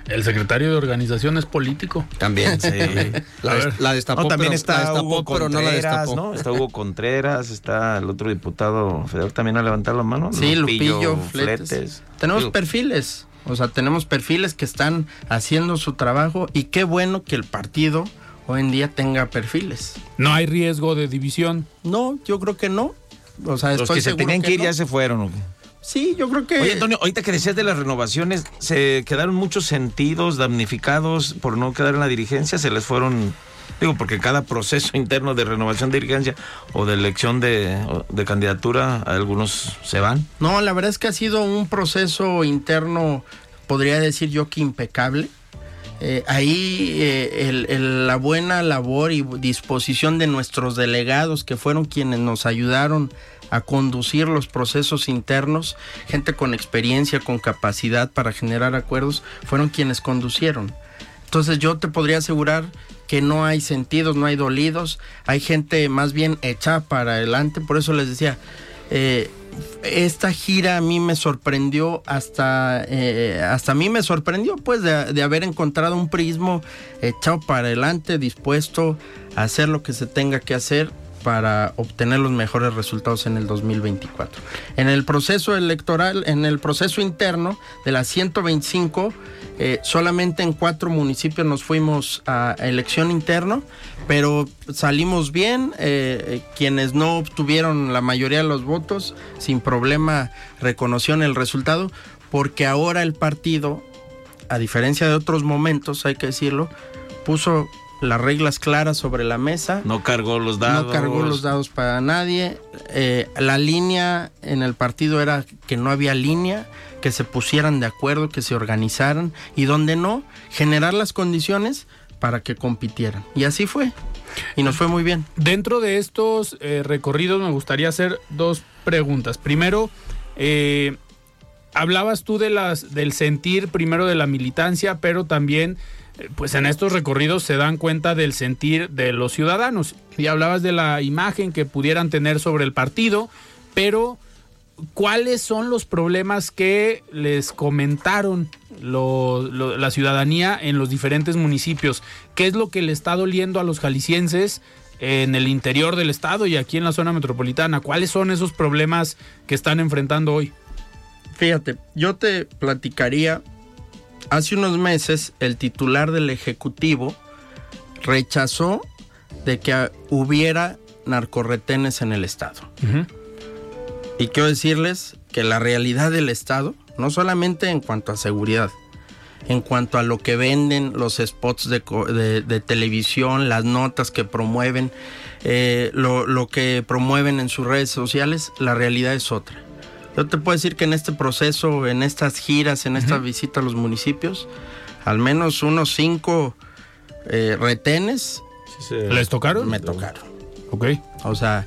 El secretario de organización es político. También, sí. La, des- la destapó, No, también pero, está la destapó, Hugo pero no la Contreras, destapó. ¿no? Está Hugo Contreras, está el otro diputado federal también a levantar la mano. Sí, Lupillo, Fletes. Fletes. Tenemos Digo, perfiles, o sea, tenemos perfiles que están haciendo su trabajo y qué bueno que el partido hoy en día tenga perfiles. No hay riesgo de división. No, yo creo que no. O sea, Los estoy que se tenían que ir no. ya se fueron. Sí, yo creo que Oye, Antonio, ahorita que decías de las renovaciones, ¿se quedaron muchos sentidos damnificados por no quedar en la dirigencia? ¿Se les fueron...? Digo, porque cada proceso interno de renovación de dirigencia o de elección de, de candidatura, algunos se van. No, la verdad es que ha sido un proceso interno, podría decir yo que impecable. Eh, ahí eh, el- el- la buena labor y disposición de nuestros delegados, que fueron quienes nos ayudaron a conducir los procesos internos, gente con experiencia, con capacidad para generar acuerdos, fueron quienes conducieron. Entonces yo te podría asegurar que no hay sentidos, no hay dolidos, hay gente más bien hecha para adelante, por eso les decía, eh, esta gira a mí me sorprendió hasta eh, hasta a mí me sorprendió pues de, de haber encontrado un prismo echado para adelante dispuesto a hacer lo que se tenga que hacer para obtener los mejores resultados en el 2024. En el proceso electoral, en el proceso interno de las 125, eh, solamente en cuatro municipios nos fuimos a elección interno, pero salimos bien. eh, eh, quienes no obtuvieron la mayoría de los votos, sin problema reconocieron el resultado, porque ahora el partido, a diferencia de otros momentos, hay que decirlo, puso las reglas claras sobre la mesa. No cargó los dados. No cargó los dados para nadie. Eh, la línea en el partido era que no había línea, que se pusieran de acuerdo, que se organizaran y donde no, generar las condiciones para que compitieran. Y así fue. Y nos fue muy bien. Dentro de estos eh, recorridos me gustaría hacer dos preguntas. Primero, eh, hablabas tú de las, del sentir primero de la militancia, pero también, pues en estos recorridos se dan cuenta del sentir de los ciudadanos. Y hablabas de la imagen que pudieran tener sobre el partido, pero ¿cuáles son los problemas que les comentaron la ciudadanía en los diferentes municipios? ¿Qué es lo que le está doliendo a los jaliscienses en el interior del estado y aquí en la zona metropolitana? ¿Cuáles son esos problemas que están enfrentando hoy? Fíjate, yo te platicaría, hace unos meses el titular del Ejecutivo rechazó de que hubiera narcorretenes en el Estado. Y quiero decirles que la realidad del Estado, no solamente en cuanto a seguridad, en cuanto a lo que venden los spots de, co- de- de televisión, las notas que promueven, eh, lo, lo que promueven en sus redes sociales, la realidad es otra. Yo te puedo decir que en este proceso, en estas giras, en esta visita a los municipios, al menos unos cinco eh, retenes ¿Les tocaron? me tocaron. Ok. O sea,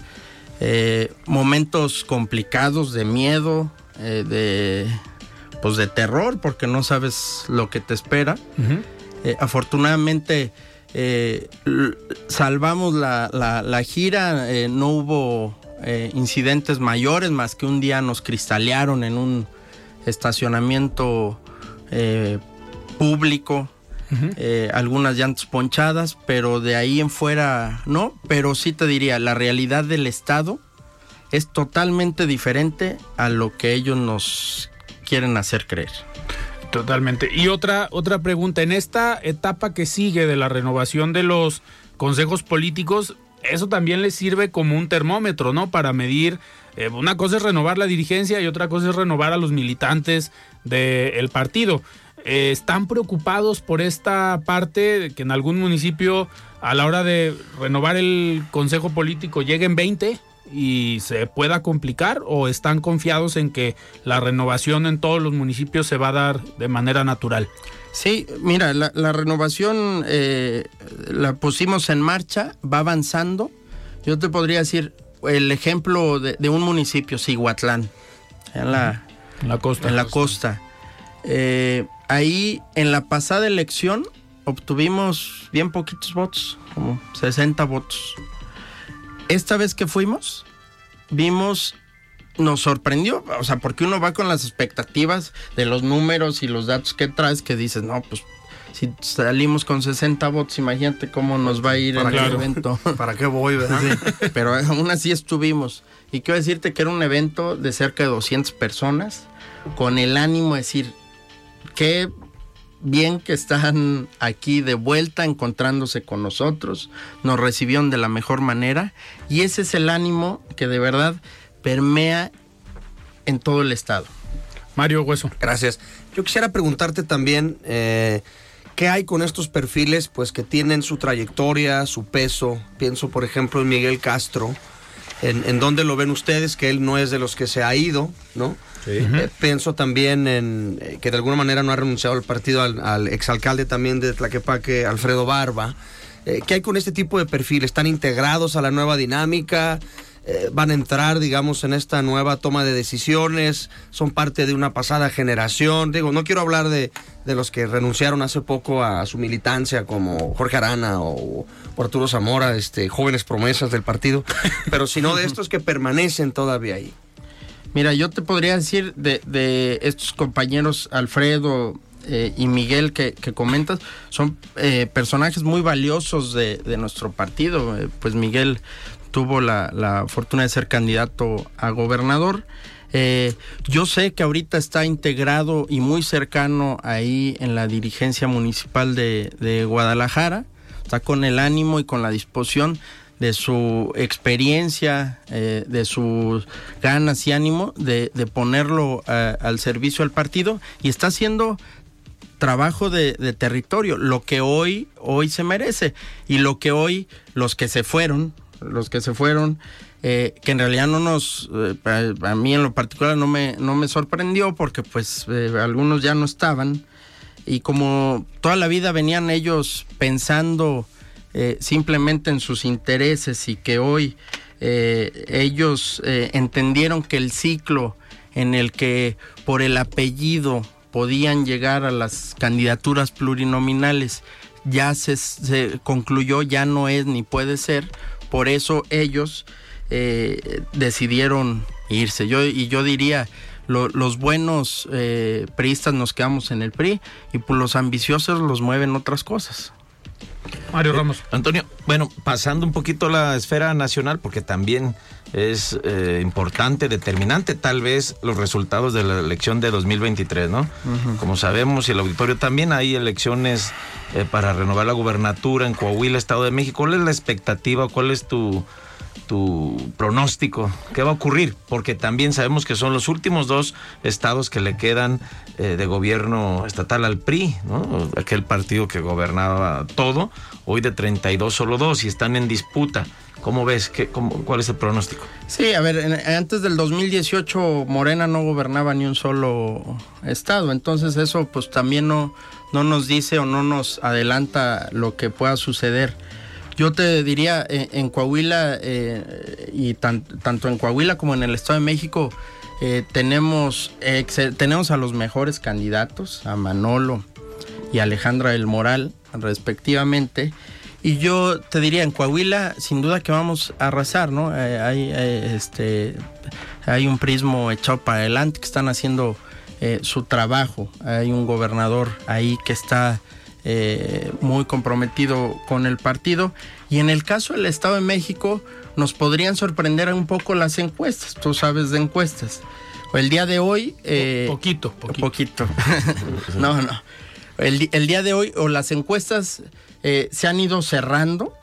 eh, momentos complicados de miedo, eh, de pues de terror, porque no sabes lo que te espera. Eh, afortunadamente eh, salvamos la, la- la gira, eh, no hubo eh, incidentes mayores, más que un día nos cristalearon en un estacionamiento eh, público. eh, algunas llantas ponchadas, pero de ahí en fuera no, pero sí te diría, la realidad del Estado es totalmente diferente a lo que ellos nos quieren hacer creer. Totalmente. Y otra, otra pregunta, en esta etapa que sigue de la renovación de los consejos políticos, eso también les sirve como un termómetro, ¿no? Para medir, eh, una cosa es renovar la dirigencia y otra cosa es renovar a los militantes del partido. eh, están preocupados por esta parte que en algún municipio a la hora de renovar el consejo político lleguen 20 y se pueda complicar o están confiados en que la renovación en todos los municipios se va a dar de manera natural? Sí, mira, la, renovación eh, la pusimos en marcha, va avanzando. Yo te podría decir el ejemplo de, un municipio, Siguatlán, en la, la costa. En la costa. Eh, ahí, en la pasada elección, obtuvimos bien poquitos votos, como 60 votos. Esta vez que fuimos, vimos, nos sorprendió, o sea, porque uno va con las expectativas de los números y los datos que traes, que dices, no, pues si salimos con 60 votos, imagínate cómo nos va a ir en el evento. ¿Para qué voy, verdad? pero aún así estuvimos. Y quiero decirte que era un evento de cerca de 200 personas, con el ánimo de decir, qué bien que están aquí de vuelta encontrándose con nosotros, nos recibieron de la mejor manera y ese es el ánimo que de verdad permea en todo el estado. Mario Hueso. Gracias. Yo quisiera preguntarte también eh, qué hay con estos perfiles, pues que tienen su trayectoria, su peso. Pienso, por ejemplo, en Miguel Castro. En, en dónde lo ven ustedes, que él no es de los que se ha ido, ¿no? Eh, pienso también en eh, que de alguna manera no ha renunciado al partido al, exalcalde también de Tlaquepaque, Alfredo Barba. Eh, ¿Qué hay con este tipo de perfiles? ¿Están integrados a la nueva dinámica? ¿Van a entrar, digamos, en esta nueva toma de decisiones? ¿Son parte de una pasada generación? Digo, no quiero hablar de, los que renunciaron hace poco a, su militancia, como Jorge Arana o, o, Arturo Zamora, este, jóvenes promesas del partido, pero sino de estos que permanecen todavía ahí. Mira, yo te podría decir de, estos compañeros Alfredo eh, y Miguel que, comentas, son eh, personajes muy valiosos de, nuestro partido. Eh, pues Miguel tuvo la, fortuna de ser candidato a gobernador. yo sé que ahorita está integrado y muy cercano ahí en la dirigencia municipal de, de Guadalajara. Está con el ánimo y con la disposición de su experiencia, eh, de sus ganas y ánimo de, ponerlo eh, al servicio del partido. Y está haciendo trabajo de, territorio, lo que hoy, hoy se merece. Y lo que hoy los que se fueron, los que se fueron, eh, que en realidad no nos, a, mí en lo particular no me, no me sorprendió porque pues algunos ya no estaban. Y como toda la vida venían ellos pensando eh, simplemente en sus intereses y que hoy eh, ellos eh, entendieron que el ciclo en el que por el apellido podían llegar a las candidaturas plurinominales ya se, concluyó, ya no es ni puede ser, por eso ellos decidieron irse. Yo, y yo diría, los buenos priistas nos quedamos en el PRI y por los ambiciosos los mueven otras cosas. Mario eh, Ramos. Antonio, bueno, pasando un poquito la esfera nacional, porque también es eh, importante, determinante tal vez los resultados de la elección de 2023, ¿no? Como sabemos, y el auditorio también hay elecciones eh, para renovar la gubernatura en Coahuila, Estado de México. ¿Cuál es la expectativa? ¿Cuál es tu tu pronóstico, qué va a ocurrir, porque también sabemos que son los últimos dos estados que le quedan eh, de gobierno estatal al PRI, ¿no? aquel partido que gobernaba todo, hoy de 32 solo dos y están en disputa. ¿Cómo ves? ¿Qué, ¿Cuál es el pronóstico? Sí, a ver, antes del 2018 Morena no gobernaba ni un solo estado, entonces eso pues también no, no nos dice o no nos adelanta lo que pueda suceder. Yo te diría, eh, en, Coahuila, eh, y tanto en Coahuila como en el Estado de México, eh, tenemos, tenemos a los mejores candidatos, a Manolo y Alejandra del Moral, respectivamente. Y yo te diría, en Coahuila, sin duda que vamos a arrasar, ¿no? hay, este, hay un prismo echado para adelante que están haciendo su trabajo. Hay un gobernador ahí que está eh, muy comprometido con el partido. Y en el caso del Estado de México, nos podrían sorprender un poco las encuestas. Tú sabes de encuestas. El día de hoy. Eh, poquito, poquito. no, no. El, día de hoy, o las encuestas eh, se han ido cerrando.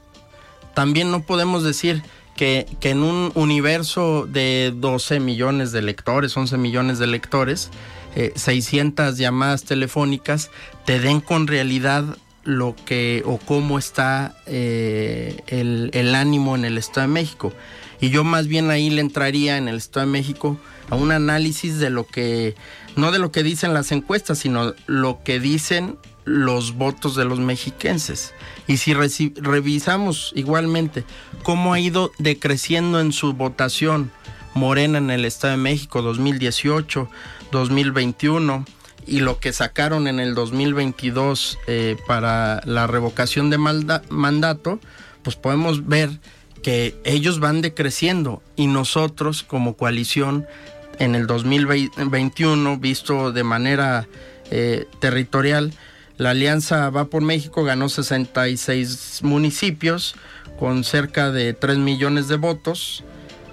También no podemos decir que, que en un universo de 12 millones de lectores, 11 millones de lectores, eh, 600 llamadas telefónicas, te den con realidad lo que o cómo está eh, el, el ánimo en el Estado de México. Y yo más bien ahí le entraría en el Estado de México a un análisis de lo que, no de lo que dicen las encuestas, sino lo que dicen los votos de los mexiquenses. Y si revisamos igualmente cómo ha ido decreciendo en su votación Morena en el Estado de México 2018, 2021 y lo que sacaron en el 2022 eh, para la revocación de mandato, pues podemos ver que ellos van decreciendo y nosotros como coalición en el 2021, visto de manera eh, territorial, la Alianza Va por México ganó 66 municipios con cerca de 3 millones de votos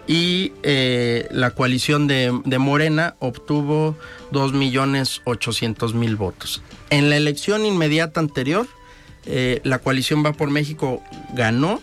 y eh, la coalición de, de Morena obtuvo 2 millones 800 mil votos. En la elección inmediata anterior, eh, la coalición Va por México ganó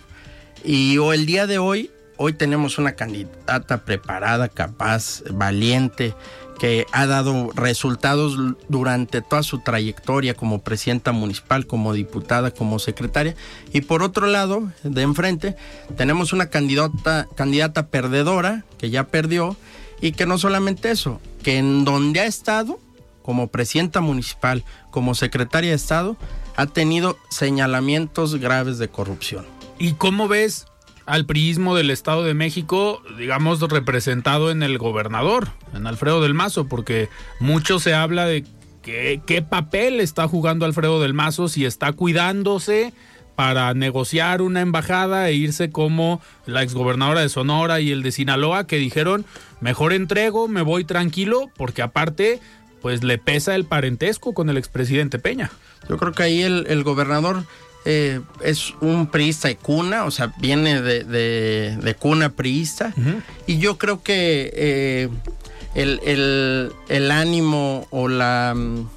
y o el día de hoy, hoy tenemos una candidata preparada, capaz, valiente, que ha dado resultados durante toda su trayectoria como presidenta municipal, como diputada, como secretaria. Y por otro lado, de enfrente, tenemos una candidata, candidata perdedora, que ya perdió, y que no solamente eso, que en donde ha estado, como presidenta municipal, como secretaria de Estado, ha tenido señalamientos graves de corrupción. ¿Y cómo ves al priismo del Estado de México, digamos, representado en el gobernador, en Alfredo del Mazo? Porque mucho se habla de que- qué papel está jugando Alfredo del Mazo, si está cuidándose para negociar una embajada e irse como la exgobernadora de Sonora y el de Sinaloa, que dijeron, mejor entrego, me voy tranquilo, porque aparte, pues le pesa el parentesco con el expresidente Peña. Yo creo que ahí el gobernador eh, es un priista de cuna, o sea, viene de, de- de cuna priista. Y yo creo que eh, el, el- el ánimo o la, mm,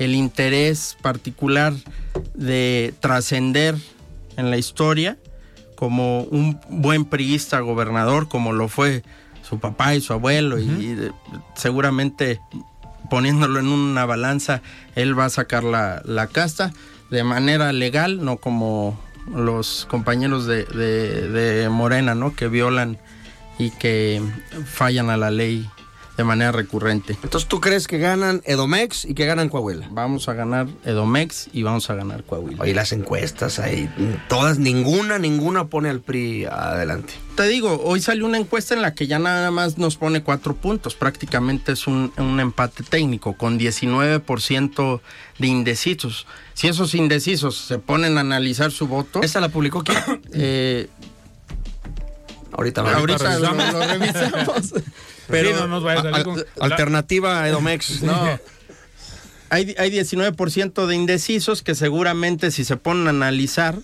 el interés particular de trascender en la historia como un buen priista gobernador, como lo fue su papá y su abuelo, y, y seguramente poniéndolo en una balanza, él va a sacar la, la casta de manera legal, no como los compañeros de, de- Morena, ¿no? Que violan y que fallan a la ley de manera recurrente. Entonces, ¿tú crees que ganan Edomex y que ganan Coahuila? Vamos a ganar Edomex y vamos a ganar Coahuila. Oye, las encuestas ahí, todas, ninguna, ninguna pone al PRI adelante. Te digo, hoy salió una encuesta en la que ya nada más nos pone cuatro puntos. Prácticamente es un, un empate técnico con 19% de indecisos. Si esos indecisos se ponen a analizar su voto. ¿Esa la publicó quién? Eh, ahorita ahorita lo, lo revisamos. Pero Pero no nos vaya a salir Al- con- alternativa a Edomex. no. Hay, hay 19% de indecisos que seguramente si se ponen a analizar,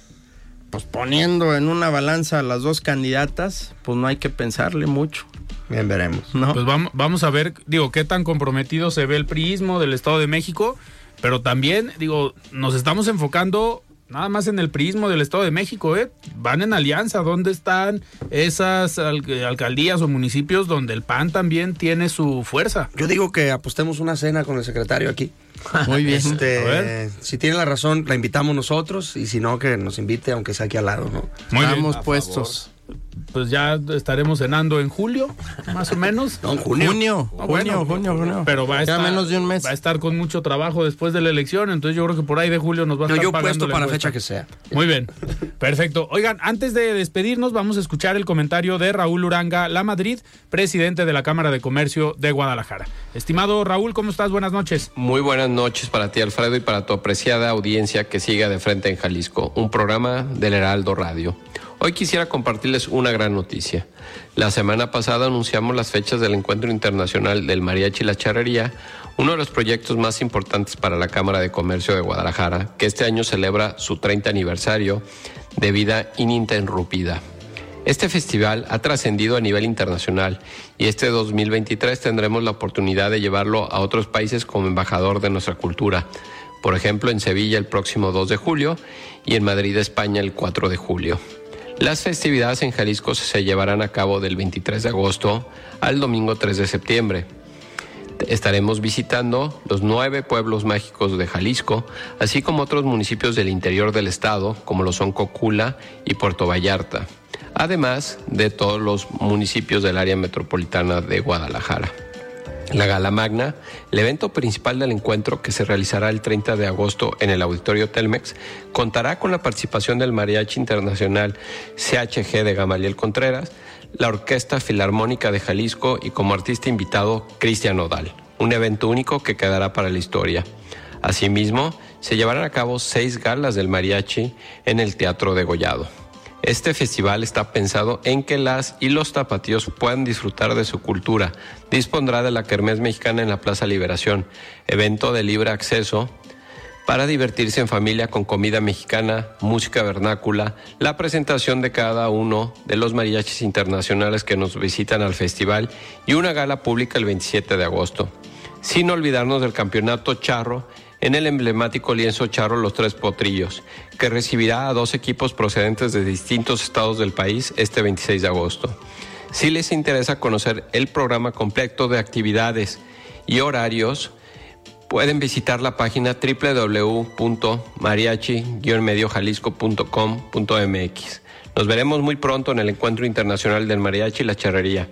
pues poniendo en una balanza a las dos candidatas, pues no hay que pensarle mucho. Bien, veremos. ¿no? Pues vamos, vamos a ver, digo, qué tan comprometido se ve el priismo del Estado de México, pero también, digo, nos estamos enfocando nada más en el priismo del Estado de México, ¿eh? Van en alianza, ¿dónde están esas al- alcaldías o municipios donde el PAN también tiene su fuerza? Yo digo que apostemos una cena con el secretario aquí. Muy bien. Este, A ver. si tiene la razón, la invitamos nosotros y si no, que nos invite, aunque sea aquí al lado, ¿no? Muy bien. Estamos puestos. Pues ya estaremos cenando en julio, más o menos. No, en junio. Junio, Ah, junio, bueno. junio, junio. Pero va a estar menos de un mes. Va a estar con mucho trabajo después de la elección, entonces yo creo que por ahí de julio nos va a No, estar yo pagando puesto la para fecha que sea. Muy bien, perfecto. Oigan, antes de despedirnos, vamos a escuchar el comentario de Raúl Uranga La Madrid, presidente de la Cámara de Comercio de Guadalajara. Estimado Raúl, ¿cómo estás? Buenas noches. Muy buenas noches para ti, Alfredo, y para tu apreciada audiencia que siga de frente en Jalisco, un programa del Heraldo Radio. Hoy quisiera compartirles una gran noticia. La semana pasada anunciamos las fechas del Encuentro Internacional del Mariachi y la Charrería, uno de los proyectos más importantes para la Cámara de Comercio de Guadalajara, que este año celebra su 30 aniversario de vida ininterrumpida. Este festival ha trascendido a nivel internacional y este 2023 tendremos la oportunidad de llevarlo a otros países como embajador de nuestra cultura. Por ejemplo, en Sevilla el próximo 2 de julio y en Madrid, España, el 4 de julio. Las festividades en Jalisco se llevarán a cabo del 23 de agosto al domingo 3 de septiembre. Estaremos visitando los nueve pueblos mágicos de Jalisco, así como otros municipios del interior del estado, como lo son Cocula y Puerto Vallarta, además de todos los municipios del área metropolitana de Guadalajara. La Gala Magna, el evento principal del encuentro que se realizará el 30 de agosto en el Auditorio Telmex, contará con la participación del Mariachi Internacional CHG de Gamaliel Contreras, la Orquesta Filarmónica de Jalisco y como artista invitado Cristian Odal, un evento único que quedará para la historia. Asimismo, se llevarán a cabo seis galas del mariachi en el Teatro de Gollado. Este festival está pensado en que las y los tapatíos puedan disfrutar de su cultura. Dispondrá de la Kermés Mexicana en la Plaza Liberación, evento de libre acceso para divertirse en familia con comida mexicana, música vernácula, la presentación de cada uno de los mariachis internacionales que nos visitan al festival y una gala pública el 27 de agosto. Sin olvidarnos del campeonato charro en el emblemático lienzo charro Los Tres Potrillos, que recibirá a dos equipos procedentes de distintos estados del país este 26 de agosto. Si les interesa conocer el programa completo de actividades y horarios, pueden visitar la página www.mariachi-mediojalisco.com.mx. Nos veremos muy pronto en el Encuentro Internacional del Mariachi y la Charrería.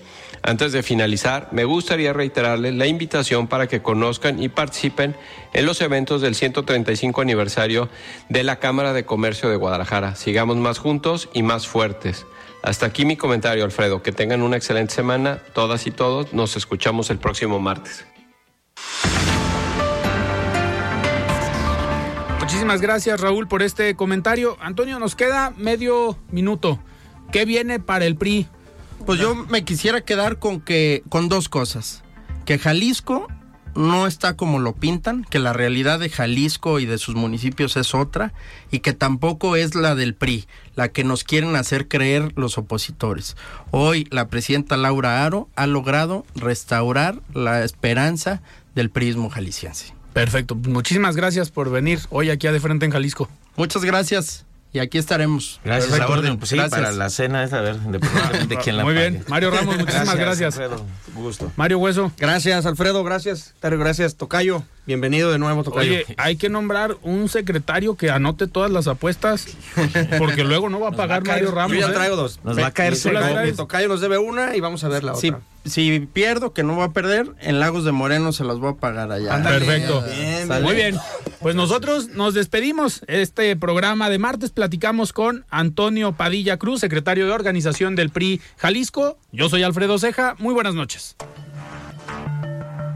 Antes de finalizar, me gustaría reiterarles la invitación para que conozcan y participen en los eventos del 135 aniversario de la Cámara de Comercio de Guadalajara. Sigamos más juntos y más fuertes. Hasta aquí mi comentario, Alfredo. Que tengan una excelente semana, todas y todos. Nos escuchamos el próximo martes. Muchísimas gracias, Raúl, por este comentario. Antonio, nos queda medio minuto. ¿Qué viene para el PRI? Pues yo me quisiera quedar con que con dos cosas. Que Jalisco no está como lo pintan, que la realidad de Jalisco y de sus municipios es otra y que tampoco es la del PRI, la que nos quieren hacer creer los opositores. Hoy la presidenta Laura Aro ha logrado restaurar la esperanza del prismo jalisciense. Perfecto. Muchísimas gracias por venir hoy aquí a De Frente en Jalisco. Muchas gracias. Y aquí estaremos. Gracias, Perfecto. a orden. Pues sí, gracias. para la cena esa, a ver, de quién la Muy pague. bien. Mario Ramos, muchísimas gracias. gracias. Alfredo, gusto. Mario Hueso. Gracias, Alfredo. Gracias. Tario, gracias. Tocayo. Bienvenido de nuevo, Tocayo. Oye, hay que nombrar un secretario que anote todas las apuestas, porque luego no va a pagar va a Mario Ramos. Yo ya ¿eh? traigo dos. Nos va a caer su Tocayo nos debe una y vamos a ver la si, otra. Si pierdo, que no va a perder, en Lagos de Moreno se las voy a pagar allá. Perfecto. Bien, Muy bien. Pues nosotros nos despedimos. Este programa de martes platicamos con Antonio Padilla Cruz, secretario de organización del PRI Jalisco. Yo soy Alfredo Ceja. Muy buenas noches.